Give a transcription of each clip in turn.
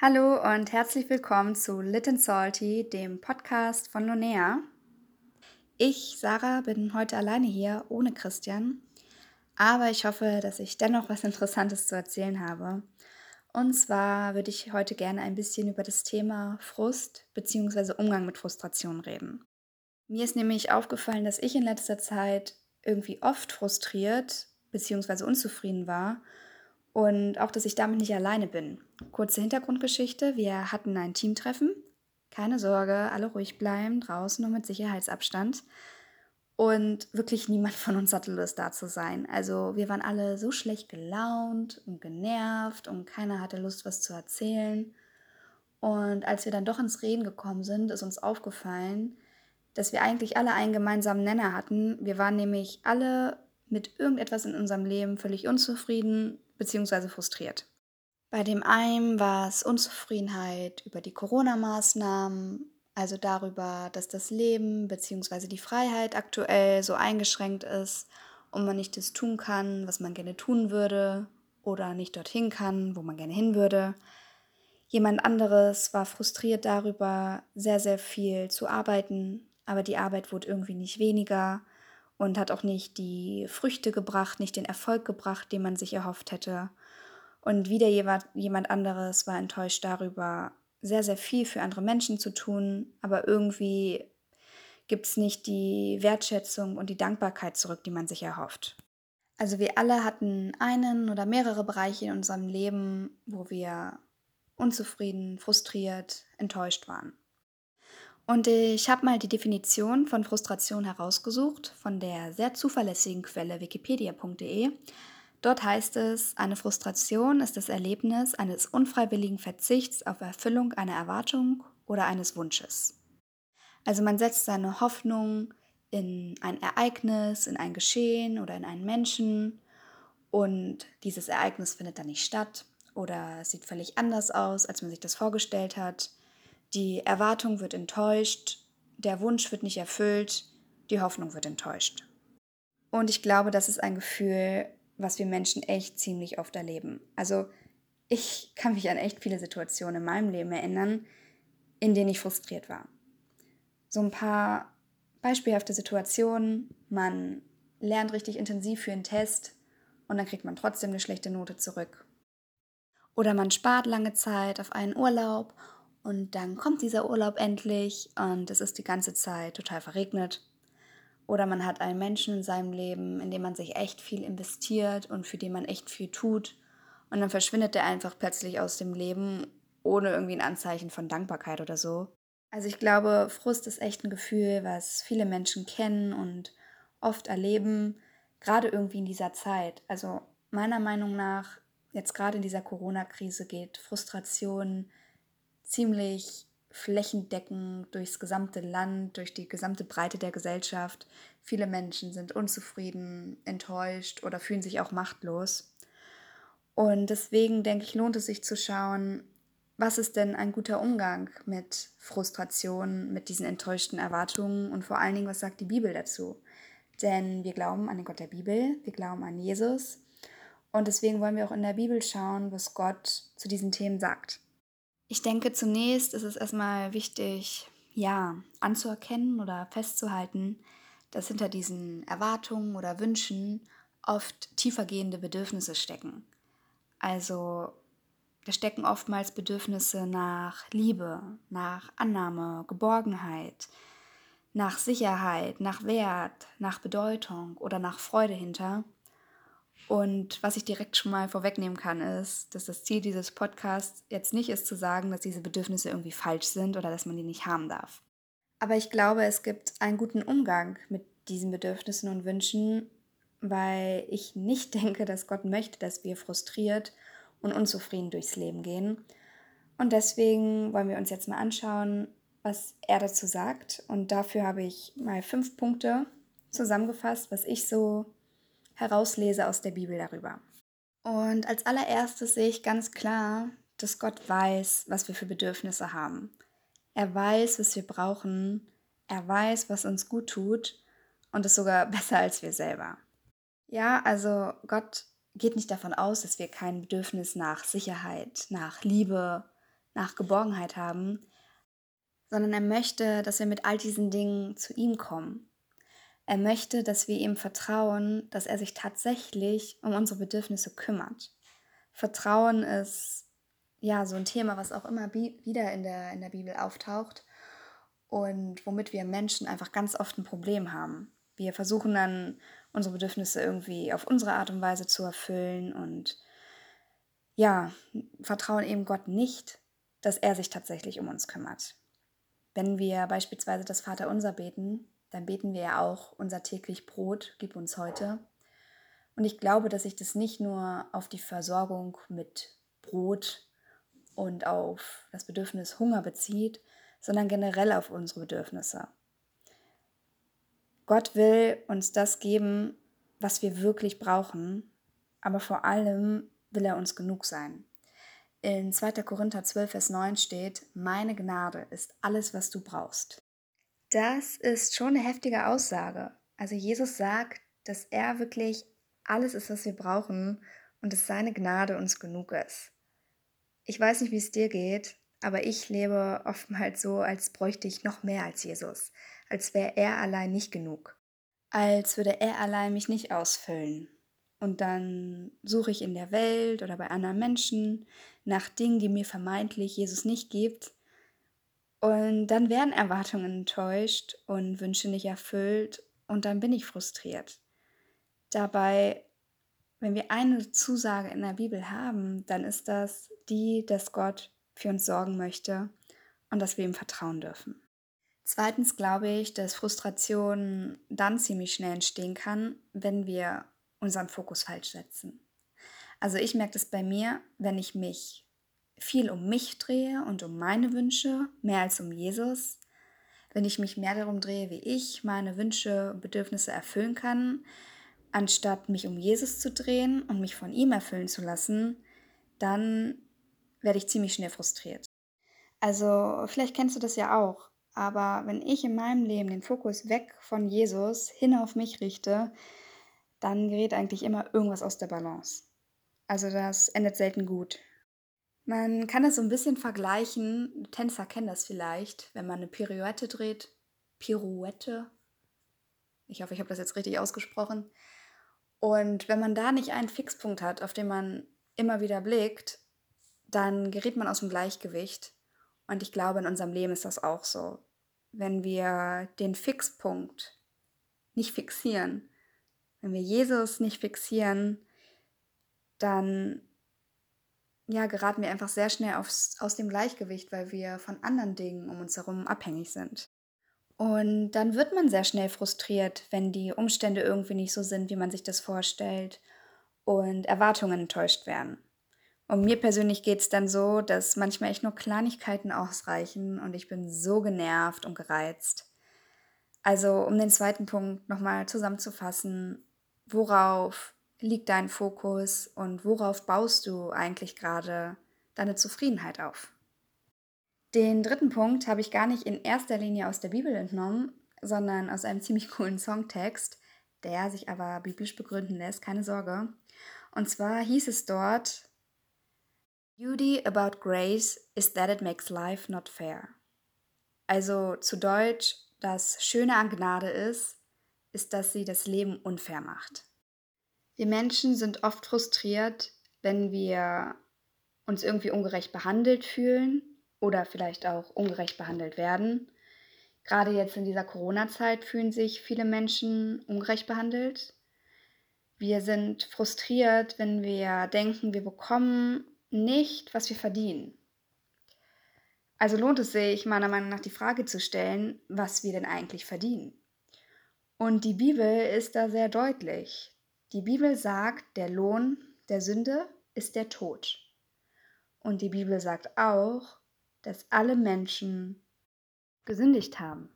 Hallo und herzlich willkommen zu Lit and Salty, dem Podcast von Lonea. Ich, Sarah, bin heute alleine hier, ohne Christian, aber ich hoffe, dass ich dennoch was Interessantes zu erzählen habe. Und zwar würde ich heute gerne ein bisschen über das Thema Frust bzw. Umgang mit Frustration reden. Mir ist nämlich aufgefallen, dass ich in letzter Zeit irgendwie oft frustriert bzw. unzufrieden war und auch, dass ich damit nicht alleine bin. Kurze Hintergrundgeschichte, wir hatten ein Teamtreffen. Keine Sorge, alle ruhig bleiben, draußen und mit Sicherheitsabstand. Und wirklich niemand von uns hatte Lust da zu sein. Also wir waren alle so schlecht gelaunt und genervt und keiner hatte Lust, was zu erzählen. Und als wir dann doch ins Reden gekommen sind, ist uns aufgefallen, dass wir eigentlich alle einen gemeinsamen Nenner hatten. Wir waren nämlich alle mit irgendetwas in unserem Leben völlig unzufrieden bzw. frustriert. Bei dem einen war es Unzufriedenheit über die Corona-Maßnahmen, also darüber, dass das Leben bzw. die Freiheit aktuell so eingeschränkt ist und man nicht das tun kann, was man gerne tun würde oder nicht dorthin kann, wo man gerne hin würde. Jemand anderes war frustriert darüber, sehr, sehr viel zu arbeiten, aber die Arbeit wurde irgendwie nicht weniger und hat auch nicht die Früchte gebracht, nicht den Erfolg gebracht, den man sich erhofft hätte. Und wieder jemand anderes war enttäuscht darüber, sehr, sehr viel für andere Menschen zu tun, aber irgendwie gibt es nicht die Wertschätzung und die Dankbarkeit zurück, die man sich erhofft. Also wir alle hatten einen oder mehrere Bereiche in unserem Leben, wo wir unzufrieden, frustriert, enttäuscht waren. Und ich habe mal die Definition von Frustration herausgesucht von der sehr zuverlässigen Quelle wikipedia.de Dort heißt es, eine Frustration ist das Erlebnis eines unfreiwilligen Verzichts auf Erfüllung einer Erwartung oder eines Wunsches. Also man setzt seine Hoffnung in ein Ereignis, in ein Geschehen oder in einen Menschen und dieses Ereignis findet dann nicht statt oder sieht völlig anders aus, als man sich das vorgestellt hat. Die Erwartung wird enttäuscht, der Wunsch wird nicht erfüllt, die Hoffnung wird enttäuscht. Und ich glaube, das ist ein Gefühl, was wir Menschen echt ziemlich oft erleben. Also ich kann mich an echt viele Situationen in meinem Leben erinnern, in denen ich frustriert war. So ein paar beispielhafte Situationen, man lernt richtig intensiv für einen Test und dann kriegt man trotzdem eine schlechte Note zurück. Oder man spart lange Zeit auf einen Urlaub und dann kommt dieser Urlaub endlich und es ist die ganze Zeit total verregnet oder man hat einen Menschen in seinem Leben, in dem man sich echt viel investiert und für den man echt viel tut. Und dann verschwindet der einfach plötzlich aus dem Leben, ohne irgendwie ein Anzeichen von Dankbarkeit oder so. Also ich glaube, Frust ist echt ein Gefühl, was viele Menschen kennen und oft erleben, gerade irgendwie in dieser Zeit. Also meiner Meinung nach, jetzt gerade in dieser Corona-Krise geht Frustration ziemlich flächendeckend durchs gesamte Land, durch die gesamte Breite der Gesellschaft. Viele Menschen sind unzufrieden, enttäuscht oder fühlen sich auch machtlos. Und deswegen denke ich, lohnt es sich zu schauen, was ist denn ein guter Umgang mit Frustration, mit diesen enttäuschten Erwartungen und vor allen Dingen, was sagt die Bibel dazu? Denn wir glauben an den Gott der Bibel, wir glauben an Jesus und deswegen wollen wir auch in der Bibel schauen, was Gott zu diesen Themen sagt. Ich denke, zunächst ist es erstmal wichtig, ja, anzuerkennen oder festzuhalten, dass hinter diesen Erwartungen oder Wünschen oft tiefergehende Bedürfnisse stecken. Also da stecken oftmals Bedürfnisse nach Liebe, nach Annahme, Geborgenheit, nach Sicherheit, nach Wert, nach Bedeutung oder nach Freude hinter. Und was ich direkt schon mal vorwegnehmen kann, ist, dass das Ziel dieses Podcasts jetzt nicht ist zu sagen, dass diese Bedürfnisse irgendwie falsch sind oder dass man die nicht haben darf. Aber ich glaube, es gibt einen guten Umgang mit diesen Bedürfnissen und Wünschen, weil ich nicht denke, dass Gott möchte, dass wir frustriert und unzufrieden durchs Leben gehen. Und deswegen wollen wir uns jetzt mal anschauen, was er dazu sagt. Und dafür habe ich mal fünf Punkte zusammengefasst, was ich so herauslese aus der Bibel darüber. Und als allererstes sehe ich ganz klar, dass Gott weiß, was wir für Bedürfnisse haben. Er weiß, was wir brauchen. Er weiß, was uns gut tut und ist sogar besser als wir selber. Ja, also Gott geht nicht davon aus, dass wir kein Bedürfnis nach Sicherheit, nach Liebe, nach Geborgenheit haben, sondern er möchte, dass wir mit all diesen Dingen zu ihm kommen. Er möchte, dass wir ihm vertrauen, dass er sich tatsächlich um unsere Bedürfnisse kümmert. Vertrauen ist ja so ein Thema, was auch immer wieder in der, in der Bibel auftaucht und womit wir Menschen einfach ganz oft ein Problem haben. Wir versuchen dann unsere Bedürfnisse irgendwie auf unsere Art und Weise zu erfüllen und ja, vertrauen eben Gott nicht, dass er sich tatsächlich um uns kümmert. Wenn wir beispielsweise das Vaterunser beten, dann beten wir ja auch unser täglich Brot, gib uns heute. Und ich glaube, dass sich das nicht nur auf die Versorgung mit Brot und auf das Bedürfnis Hunger bezieht, sondern generell auf unsere Bedürfnisse. Gott will uns das geben, was wir wirklich brauchen, aber vor allem will er uns genug sein. In 2. Korinther 12, Vers 9 steht, meine Gnade ist alles, was du brauchst. Das ist schon eine heftige Aussage. Also Jesus sagt, dass er wirklich alles ist, was wir brauchen und dass seine Gnade uns genug ist. Ich weiß nicht, wie es dir geht, aber ich lebe oftmals so, als bräuchte ich noch mehr als Jesus, als wäre er allein nicht genug, als würde er allein mich nicht ausfüllen. Und dann suche ich in der Welt oder bei anderen Menschen nach Dingen, die mir vermeintlich Jesus nicht gibt. Und dann werden Erwartungen enttäuscht und Wünsche nicht erfüllt und dann bin ich frustriert. Dabei, wenn wir eine Zusage in der Bibel haben, dann ist das die, dass Gott für uns sorgen möchte und dass wir ihm vertrauen dürfen. Zweitens glaube ich, dass Frustration dann ziemlich schnell entstehen kann, wenn wir unseren Fokus falsch setzen. Also ich merke das bei mir, wenn ich mich viel um mich drehe und um meine Wünsche, mehr als um Jesus, wenn ich mich mehr darum drehe, wie ich meine Wünsche und Bedürfnisse erfüllen kann, anstatt mich um Jesus zu drehen und mich von ihm erfüllen zu lassen, dann werde ich ziemlich schnell frustriert. Also vielleicht kennst du das ja auch, aber wenn ich in meinem Leben den Fokus weg von Jesus hin auf mich richte, dann gerät eigentlich immer irgendwas aus der Balance. Also das endet selten gut. Man kann das so ein bisschen vergleichen, Tänzer kennen das vielleicht, wenn man eine Pirouette dreht. Pirouette. Ich hoffe, ich habe das jetzt richtig ausgesprochen. Und wenn man da nicht einen Fixpunkt hat, auf den man immer wieder blickt, dann gerät man aus dem Gleichgewicht. Und ich glaube, in unserem Leben ist das auch so. Wenn wir den Fixpunkt nicht fixieren, wenn wir Jesus nicht fixieren, dann ja, geraten wir einfach sehr schnell aufs, aus dem Gleichgewicht, weil wir von anderen Dingen um uns herum abhängig sind. Und dann wird man sehr schnell frustriert, wenn die Umstände irgendwie nicht so sind, wie man sich das vorstellt und Erwartungen enttäuscht werden. Und mir persönlich geht es dann so, dass manchmal echt nur Kleinigkeiten ausreichen und ich bin so genervt und gereizt. Also um den zweiten Punkt nochmal zusammenzufassen, worauf liegt dein Fokus und worauf baust du eigentlich gerade deine Zufriedenheit auf? Den dritten Punkt habe ich gar nicht in erster Linie aus der Bibel entnommen, sondern aus einem ziemlich coolen Songtext, der sich aber biblisch begründen lässt, keine Sorge. Und zwar hieß es dort, Beauty about grace is that it makes life not fair. Also zu Deutsch, das Schöne an Gnade ist, ist, dass sie das Leben unfair macht. Wir Menschen sind oft frustriert, wenn wir uns irgendwie ungerecht behandelt fühlen oder vielleicht auch ungerecht behandelt werden. Gerade jetzt in dieser Corona-Zeit fühlen sich viele Menschen ungerecht behandelt. Wir sind frustriert, wenn wir denken, wir bekommen nicht, was wir verdienen. Also lohnt es sich, meiner Meinung nach die Frage zu stellen, was wir denn eigentlich verdienen. Und die Bibel ist da sehr deutlich. Die Bibel sagt, der Lohn der Sünde ist der Tod. Und die Bibel sagt auch, dass alle Menschen gesündigt haben.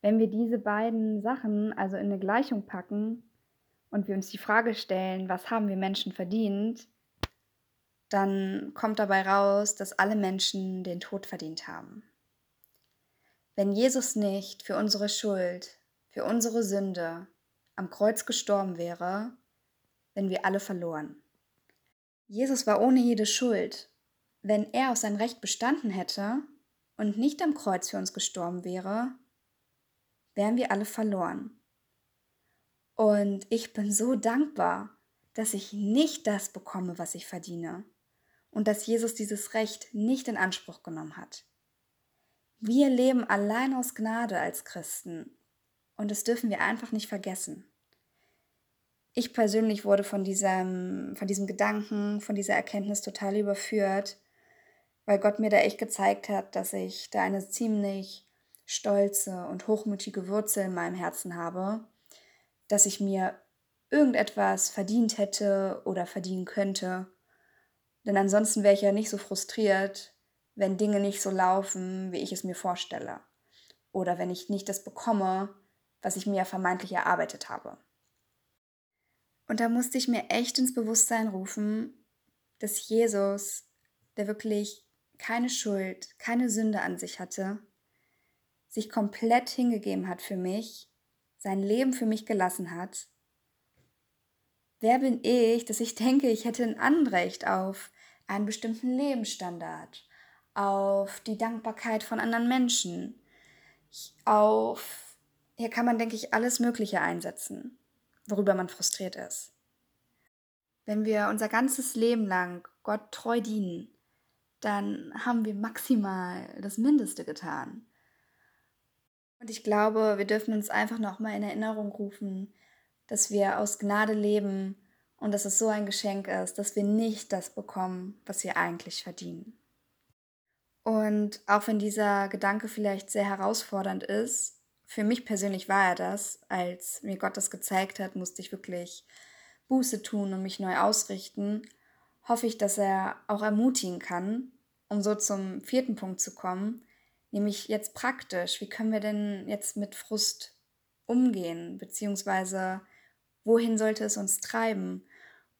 Wenn wir diese beiden Sachen also in eine Gleichung packen und wir uns die Frage stellen, was haben wir Menschen verdient, dann kommt dabei raus, dass alle Menschen den Tod verdient haben. Wenn Jesus nicht für unsere Schuld, für unsere Sünde am Kreuz gestorben wäre, wenn wir alle verloren. Jesus war ohne jede Schuld. wenn er auf sein Recht bestanden hätte und nicht am Kreuz für uns gestorben wäre, wären wir alle verloren. Und ich bin so dankbar, dass ich nicht das bekomme, was ich verdiene und dass Jesus dieses Recht nicht in Anspruch genommen hat. Wir leben allein aus Gnade als Christen und das dürfen wir einfach nicht vergessen. Ich persönlich wurde von diesem, von diesem Gedanken, von dieser Erkenntnis total überführt, weil Gott mir da echt gezeigt hat, dass ich da eine ziemlich stolze und hochmütige Wurzel in meinem Herzen habe, dass ich mir irgendetwas verdient hätte oder verdienen könnte. Denn ansonsten wäre ich ja nicht so frustriert, wenn Dinge nicht so laufen, wie ich es mir vorstelle. Oder wenn ich nicht das bekomme, was ich mir vermeintlich erarbeitet habe. Und da musste ich mir echt ins Bewusstsein rufen, dass Jesus, der wirklich keine Schuld, keine Sünde an sich hatte, sich komplett hingegeben hat für mich, sein Leben für mich gelassen hat. Wer bin ich, dass ich denke, ich hätte ein Anrecht auf einen bestimmten Lebensstandard, auf die Dankbarkeit von anderen Menschen, auf, hier kann man, denke ich, alles Mögliche einsetzen, worüber man frustriert ist. Wenn wir unser ganzes Leben lang Gott treu dienen, dann haben wir maximal das Mindeste getan. Und ich glaube, wir dürfen uns einfach nochmal in Erinnerung rufen, dass wir aus Gnade leben und dass es so ein Geschenk ist, dass wir nicht das bekommen, was wir eigentlich verdienen. Und auch wenn dieser Gedanke vielleicht sehr herausfordernd ist, für mich persönlich war er das, als mir Gott das gezeigt hat, musste ich wirklich Buße tun und mich neu ausrichten, hoffe ich, dass er auch ermutigen kann, um so zum vierten Punkt zu kommen, nämlich jetzt praktisch, wie können wir denn jetzt mit Frust umgehen, beziehungsweise wohin sollte es uns treiben?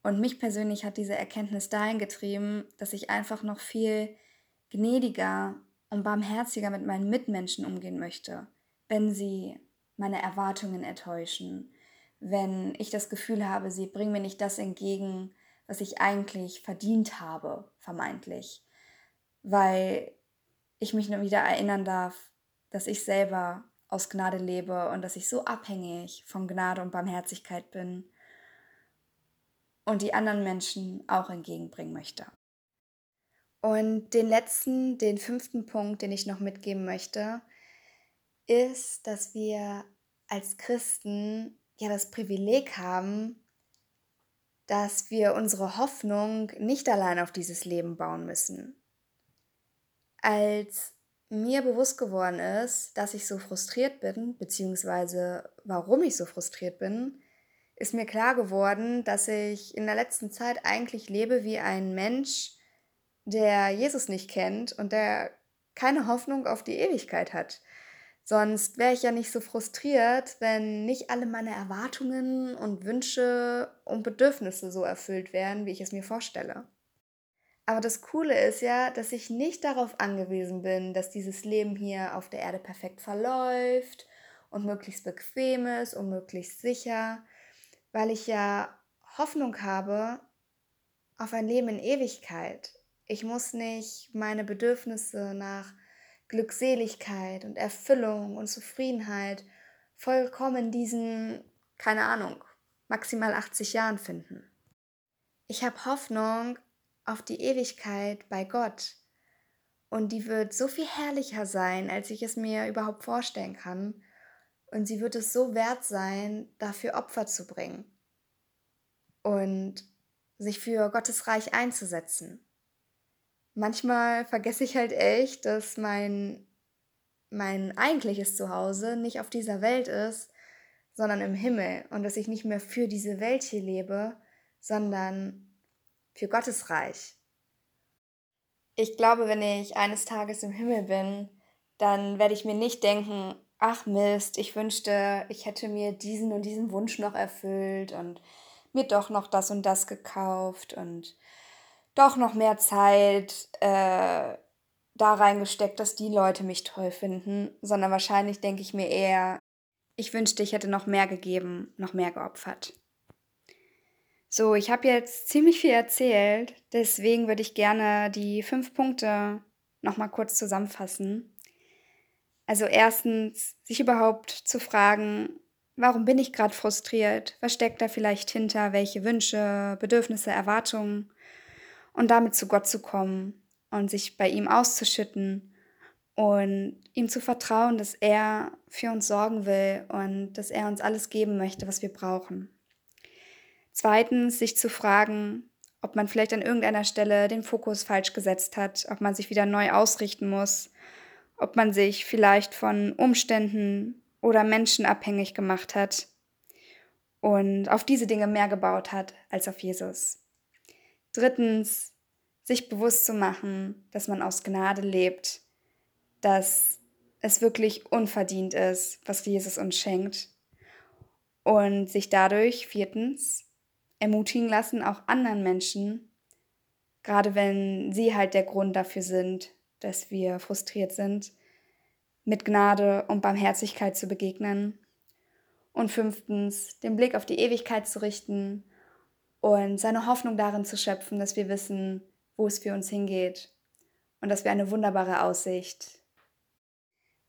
Und mich persönlich hat diese Erkenntnis dahin getrieben, dass ich einfach noch viel gnädiger und barmherziger mit meinen Mitmenschen umgehen möchte, wenn sie meine Erwartungen enttäuschen, wenn ich das Gefühl habe, sie bringen mir nicht das entgegen, was ich eigentlich verdient habe, vermeintlich weil ich mich nur wieder erinnern darf, dass ich selber aus Gnade lebe und dass ich so abhängig von Gnade und Barmherzigkeit bin und die anderen Menschen auch entgegenbringen möchte. Und den letzten, den fünften Punkt, den ich noch mitgeben möchte, ist, dass wir als Christen ja das Privileg haben, dass wir unsere Hoffnung nicht allein auf dieses Leben bauen müssen als mir bewusst geworden ist, dass ich so frustriert bin, beziehungsweise warum ich so frustriert bin, ist mir klar geworden, dass ich in der letzten Zeit eigentlich lebe wie ein Mensch, der Jesus nicht kennt und der keine Hoffnung auf die Ewigkeit hat. Sonst wäre ich ja nicht so frustriert, wenn nicht alle meine Erwartungen und Wünsche und Bedürfnisse so erfüllt wären, wie ich es mir vorstelle. Aber das Coole ist ja, dass ich nicht darauf angewiesen bin, dass dieses Leben hier auf der Erde perfekt verläuft und möglichst bequem ist und möglichst sicher, weil ich ja Hoffnung habe auf ein Leben in Ewigkeit. Ich muss nicht meine Bedürfnisse nach Glückseligkeit und Erfüllung und Zufriedenheit vollkommen diesen, keine Ahnung, maximal 80 Jahren finden. Ich habe Hoffnung auf die Ewigkeit bei Gott. Und die wird so viel herrlicher sein, als ich es mir überhaupt vorstellen kann. Und sie wird es so wert sein, dafür Opfer zu bringen und sich für Gottes Reich einzusetzen. Manchmal vergesse ich halt echt, dass mein, mein eigentliches Zuhause nicht auf dieser Welt ist, sondern im Himmel und dass ich nicht mehr für diese Welt hier lebe, sondern für Gottes Reich. Ich glaube, wenn ich eines Tages im Himmel bin, dann werde ich mir nicht denken, ach Mist, ich wünschte, ich hätte mir diesen und diesen Wunsch noch erfüllt und mir doch noch das und das gekauft und doch noch mehr Zeit äh, da reingesteckt, dass die Leute mich toll finden, sondern wahrscheinlich denke ich mir eher, ich wünschte, ich hätte noch mehr gegeben, noch mehr geopfert. So, ich habe jetzt ziemlich viel erzählt, deswegen würde ich gerne die fünf Punkte nochmal kurz zusammenfassen. Also erstens, sich überhaupt zu fragen, warum bin ich gerade frustriert? Was steckt da vielleicht hinter? Welche Wünsche, Bedürfnisse, Erwartungen? Und damit zu Gott zu kommen und sich bei ihm auszuschütten und ihm zu vertrauen, dass er für uns sorgen will und dass er uns alles geben möchte, was wir brauchen. Zweitens, sich zu fragen, ob man vielleicht an irgendeiner Stelle den Fokus falsch gesetzt hat, ob man sich wieder neu ausrichten muss, ob man sich vielleicht von Umständen oder Menschen abhängig gemacht hat und auf diese Dinge mehr gebaut hat als auf Jesus. Drittens, sich bewusst zu machen, dass man aus Gnade lebt, dass es wirklich unverdient ist, was Jesus uns schenkt und sich dadurch viertens ermutigen lassen, auch anderen Menschen, gerade wenn sie halt der Grund dafür sind, dass wir frustriert sind, mit Gnade und Barmherzigkeit zu begegnen. Und fünftens, den Blick auf die Ewigkeit zu richten und seine Hoffnung darin zu schöpfen, dass wir wissen, wo es für uns hingeht und dass wir eine wunderbare Aussicht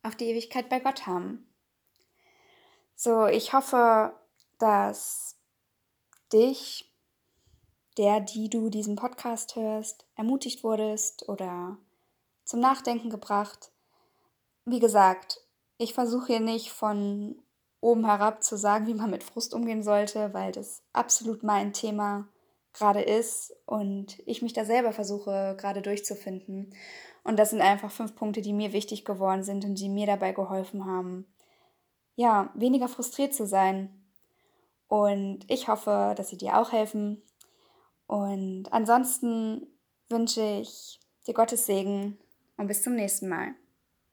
auf die Ewigkeit bei Gott haben. So, ich hoffe, dass dich, der, die du diesen Podcast hörst, ermutigt wurdest oder zum Nachdenken gebracht. Wie gesagt, ich versuche hier nicht von oben herab zu sagen, wie man mit Frust umgehen sollte, weil das absolut mein Thema gerade ist und ich mich da selber versuche gerade durchzufinden. Und das sind einfach fünf Punkte, die mir wichtig geworden sind und die mir dabei geholfen haben, ja, weniger frustriert zu sein. Und ich hoffe, dass sie dir auch helfen. Und ansonsten wünsche ich dir Gottes Segen und bis zum nächsten Mal.